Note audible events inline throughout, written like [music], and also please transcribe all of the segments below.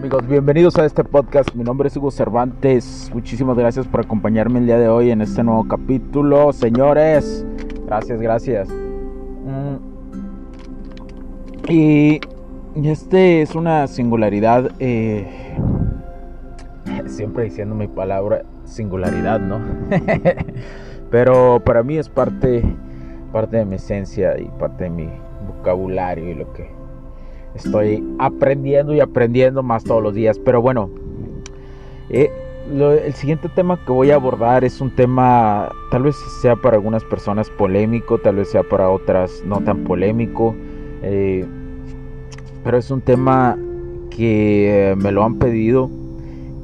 Amigos? Bienvenidos a este podcast. Mi nombre es Hugo Cervantes. Muchísimas gracias por acompañarme el día de hoy en este nuevo capítulo. Señores, gracias, gracias. Mm. Y este es una singularidad. Eh, siempre diciendo mi palabra singularidad, ¿no? [laughs] Pero para mí es parte, parte de mi esencia y parte de mi vocabulario y lo que estoy aprendiendo y aprendiendo más todos los días. Pero bueno, eh, el siguiente tema que voy a abordar es un tema, tal vez sea para algunas personas polémico, tal vez sea para otras no tan polémico. Eh, pero es un tema que me lo han pedido,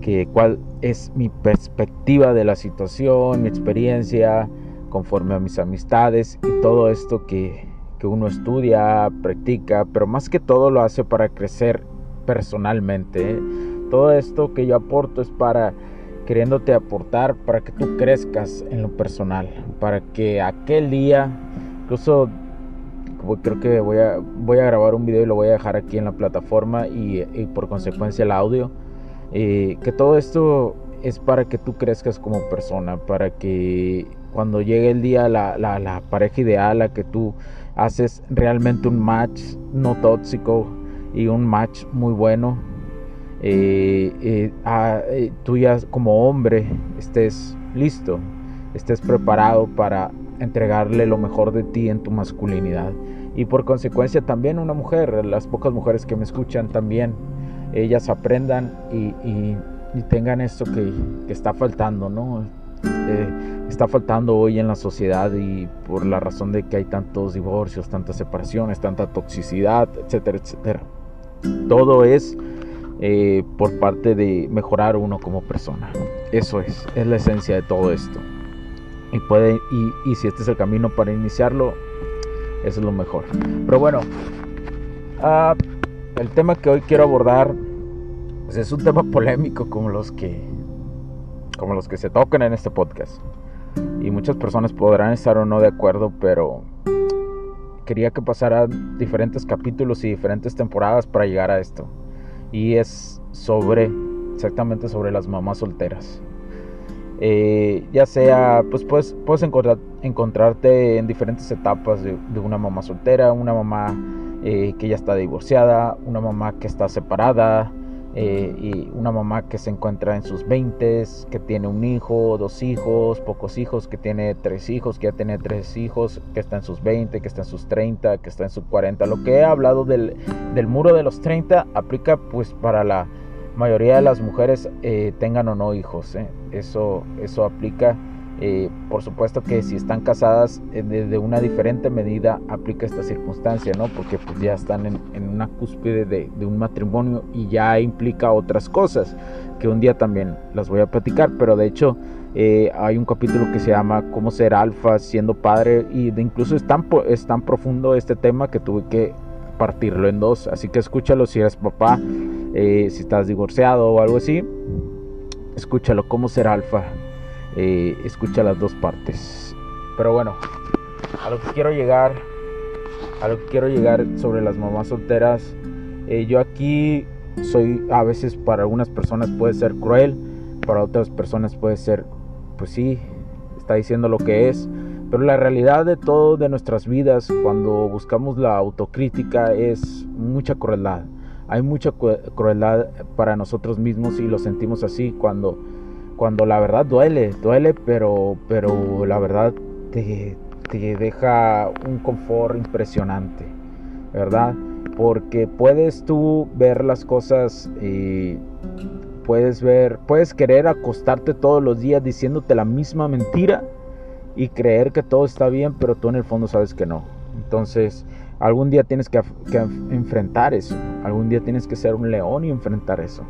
que cuál es mi perspectiva de la situación, mi experiencia, conforme a mis amistades y todo esto que, que uno estudia, practica, pero más que todo lo hace para crecer personalmente. ¿eh? Todo esto que yo aporto es para queriéndote aportar para que tú crezcas en lo personal, para que aquel día, incluso creo que voy a, voy a grabar un video y lo voy a dejar aquí en la plataforma y, por consecuencia el audio, eh, que todo esto es para que tú crezcas como persona, para que cuando llegue el día la, la, la pareja ideal a que tú haces realmente un match no tóxico y un match muy bueno. Eh, eh, eh, tú ya como hombre estés listo, estés preparado para entregarle lo mejor de ti en tu masculinidad. Y por consecuencia también una mujer, las pocas mujeres que me escuchan también, ellas aprendan y, tengan esto que está faltando, ¿no? Eh, está faltando hoy en la sociedad y por la razón de que hay tantos divorcios, tantas separaciones, tanta toxicidad, etcétera, etcétera. Todo es eh, por parte de mejorar uno como persona. Eso es, es la esencia de todo esto. Y, puede, y, si este es el camino para iniciarlo, eso es lo mejor. Pero bueno, ah, el tema que hoy quiero abordar pues es un tema polémico como los que como los que se tocan en este podcast. Y muchas personas podrán estar o no de acuerdo, pero quería que pasara diferentes capítulos y diferentes temporadas para llegar a esto. Y es sobre, exactamente sobre las mamás solteras. Eh, ya sea, pues puedes, puedes encontrar, encontrarte en diferentes etapas de, una mamá soltera, una mamá eh, que ya está divorciada, una mamá que está separada, eh, y una mamá que se encuentra en sus 20, que tiene un hijo, dos hijos, pocos hijos, que tiene tres hijos, que ya tiene tres hijos, que está en sus 20, que está en sus 30, que está en sus 40. Lo que he hablado del, del muro de los 30 aplica pues para la mayoría de las mujeres eh, tengan o no hijos. ¿eh? Eso, eso aplica eh, por supuesto que si están casadas eh, de, una diferente medida aplica esta circunstancia, ¿no? Porque pues ya están en, una cúspide de, un matrimonio y ya implica otras cosas que un día también las voy a platicar, pero de hecho eh, hay un capítulo que se llama Cómo ser alfa siendo padre y de incluso es tan, es tan profundo este tema que tuve que partirlo en dos, así que escúchalo si eres papá, si estás divorciado o algo así, escúchalo, Cómo ser alfa eh, escucha las dos partes. Pero bueno, a lo que quiero llegar, a lo que quiero llegar sobre las mamás solteras, eh, yo aquí soy a veces para algunas personas puede ser cruel, para otras personas puede ser, pues sí, está diciendo lo que es. Pero la realidad de todo de nuestras vidas, cuando buscamos la autocrítica, es mucha crueldad. Hay mucha crueldad para nosotros mismos y lo sentimos así cuando cuando la verdad duele, duele, pero, pero la verdad te, deja un confort impresionante, ¿verdad? Porque puedes tú ver las cosas eh, puedes ver, puedes querer acostarte todos los días diciéndote la misma mentira y creer que todo está bien, pero tú en el fondo sabes que no. Entonces, algún día tienes que, que enfrentar eso, algún día tienes que ser un león y enfrentar eso.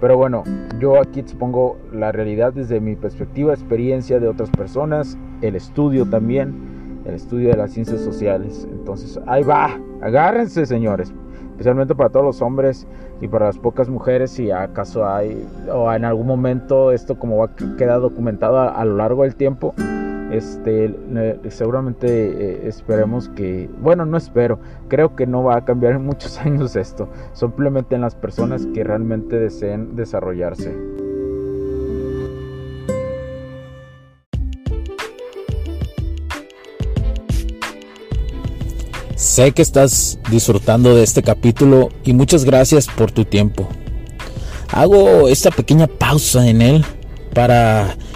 Pero bueno, yo aquí expongo la realidad desde mi perspectiva, experiencia de otras personas, el estudio también, el estudio de las ciencias sociales. Entonces, ahí va, agárrense señores, especialmente para todos los hombres y para las pocas mujeres, si acaso hay, o en algún momento esto como va a quedar documentado a lo largo del tiempo, este, seguramente eh, esperemos que, bueno, no espero, creo que no va a cambiar en muchos [laughs] años esto, simplemente en las personas que realmente deseen desarrollarse. Sé que estás disfrutando de este capítulo y muchas gracias por tu tiempo. Hago esta pequeña pausa en él para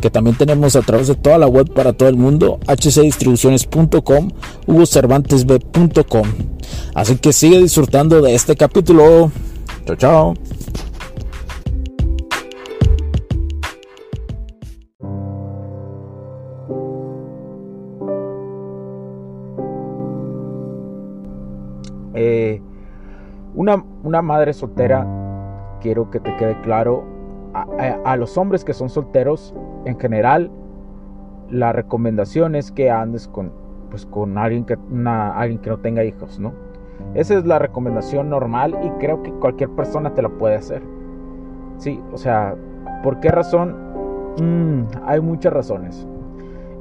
que también tenemos a través de toda la web para todo el mundo, hcdistribuciones.com, hugocervantesb.com. Así que sigue disfrutando de este capítulo. Chao, chao. Eh, una, una madre soltera, quiero que te quede claro, a, los hombres que son solteros, en general, la recomendación es que andes con, pues, con alguien, que, alguien que no tenga hijos, ¿no? Esa es la recomendación normal y creo que cualquier persona te la puede hacer. Sí, o sea, ¿por qué razón? Mm, hay muchas razones.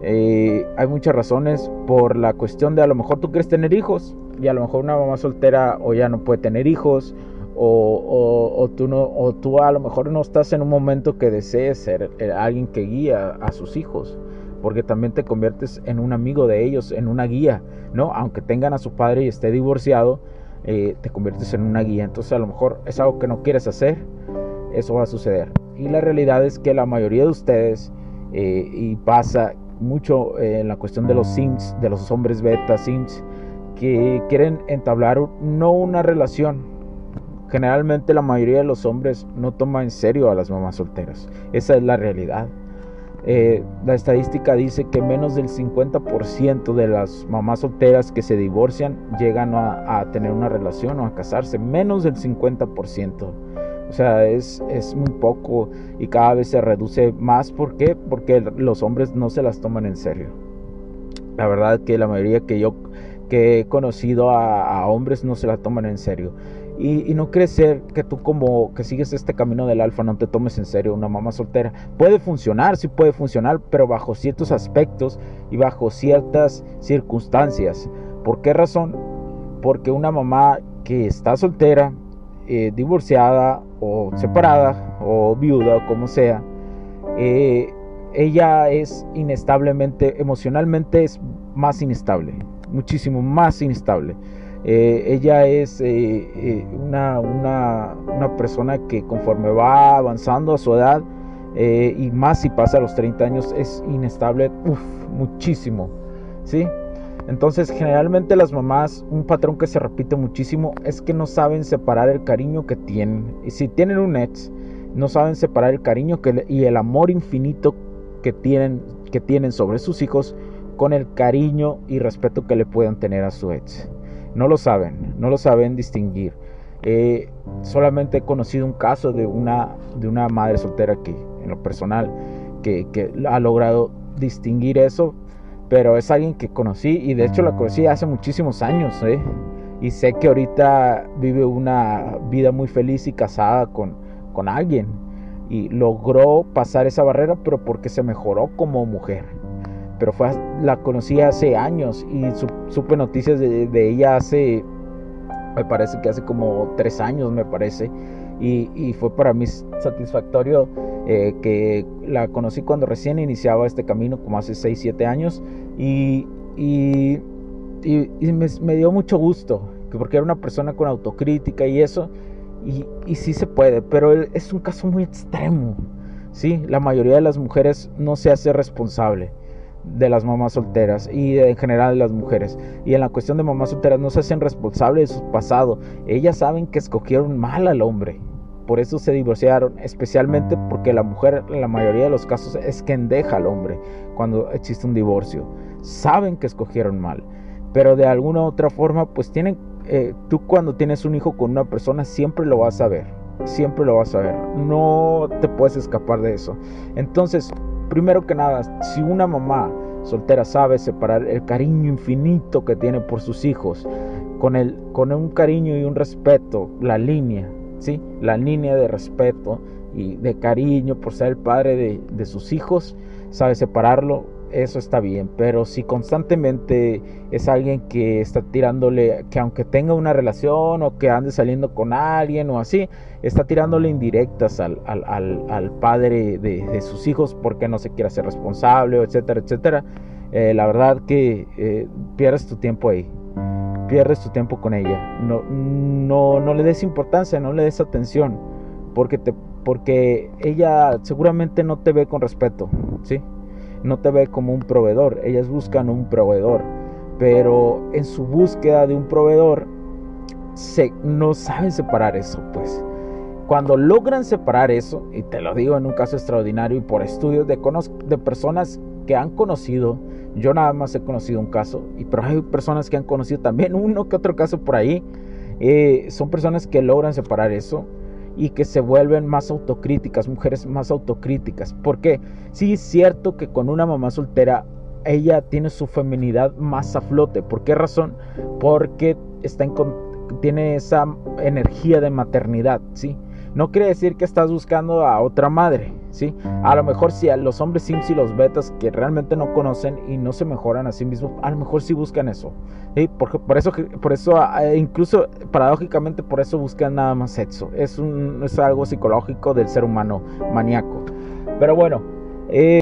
Eh, hay muchas razones por la cuestión de a lo mejor tú quieres tener hijos y a lo mejor una mamá soltera o ya no puede tener hijos o, tú no, o tú a lo mejor no estás en un momento que desees ser eh, alguien que guía a sus hijos, porque también te conviertes en un amigo de ellos, en una guía, ¿no? Aunque tengan a su padre y esté divorciado, eh, te conviertes en una guía. Entonces a lo mejor es algo que no quieres hacer, eso va a suceder. Y la realidad es que la mayoría de ustedes, eh, y pasa mucho en la cuestión de los Sims, de los hombres beta Sims, que quieren entablar no una relación, Generalmente la mayoría de los hombres no toma en serio a las mamás solteras. Esa es la realidad. Eh, la estadística dice que menos del 50% de las mamás solteras que se divorcian llegan a, tener una relación o a casarse. Menos del 50%. O sea, es, es, muy poco y cada vez se reduce más. ¿Por qué? Porque los hombres no se las toman en serio. La verdad que la mayoría que yo que he conocido a, a hombres no se la toman en serio. Y, no crees que tú como que sigues este camino del alfa no te tomes en serio una mamá soltera. Puede funcionar, sí puede funcionar, pero bajo ciertos aspectos y bajo ciertas circunstancias. ¿Por qué razón? Porque una mamá que está soltera, eh, divorciada o separada o viuda o como sea, eh, ella es inestablemente, emocionalmente es más inestable, muchísimo más inestable. Eh, ella es eh, eh, una, una, persona que conforme va avanzando a su edad y más si pasa a los 30 años es inestable muchísimo. ¿sí? Entonces generalmente las mamás, un patrón que se repite muchísimo es que no saben separar el cariño que tienen. Y si tienen un ex, no saben separar el cariño y el amor infinito que tienen, que tienen sobre sus hijos con el cariño y respeto que le puedan tener a su ex. No lo saben, no lo saben distinguir. solamente he conocido un caso de una, de una madre soltera que, en lo personal, que, ha logrado distinguir eso, pero es alguien que conocí y de hecho la conocí hace muchísimos años, ¿eh? y sé que ahorita vive una vida muy feliz y casada con, con alguien y logró pasar esa barrera, pero porque se mejoró como mujer pero fue, la conocí hace años y supe noticias de, ella hace, me parece que hace como tres años, me parece, y, fue para mí satisfactorio eh, que la conocí cuando recién iniciaba este camino, como hace 6, 7 años, y, y, me, dio mucho gusto, porque era una persona con autocrítica y eso, y, y sí se puede, pero es un caso muy extremo, ¿sí? La mayoría de las mujeres no se hace responsable de las mamás solteras y en general de las mujeres. Y en la cuestión de mamás solteras no se hacen responsables de su pasado. Ellas saben que escogieron mal al hombre. Por eso se divorciaron, especialmente porque la mujer en la mayoría de los casos es quien deja al hombre cuando existe un divorcio. Saben que escogieron mal, pero de alguna u otra forma pues tienen, eh, tú cuando tienes un hijo con una persona siempre lo vas a ver, siempre lo vas a ver, no te puedes escapar de eso. Entonces, primero que nada, si una mamá soltera sabe separar el cariño infinito que tiene por sus hijos con, el, con un cariño y un respeto, la línea, ¿sí? la línea de respeto y de cariño por ser el padre de, de sus hijos, sabe separarlo, eso está bien, pero si constantemente es alguien que está tirándole, que aunque tenga una relación o que ande saliendo con alguien o así, está tirándole indirectas al, al, padre de, sus hijos porque no se quiere hacer responsable, etcétera, etcétera, eh, la verdad que eh, pierdes tu tiempo ahí, pierdes tu tiempo con ella, no, no, no le des importancia, no le des atención, porque, te, porque ella seguramente no te ve con respeto, ¿sí? No te ve como un proveedor, ellas buscan un proveedor, pero en su búsqueda de un proveedor se, no saben separar eso, pues. Cuando logran separar eso, y te lo digo en un caso extraordinario y por estudios de, de personas que han conocido, yo nada más he conocido un caso, y pero hay personas que han conocido también [laughs] uno que otro caso por ahí, eh, son personas que logran separar eso y que se vuelven más autocríticas, mujeres más autocríticas. Porque sí es cierto que con una mamá soltera ella tiene su feminidad más a flote. ¿Por qué razón? Porque está en, tiene esa energía de maternidad, ¿sí? No quiere decir que estás buscando a otra madre, A lo mejor si a los hombres sims y los betas que realmente no conocen y no se mejoran a sí mismos, a lo mejor sí buscan eso. ¿sí? Por, por, eso, por eso ah, incluso paradójicamente por eso buscan nada más sexo. Es, un, es algo psicológico del ser humano maníaco. Pero bueno, eh,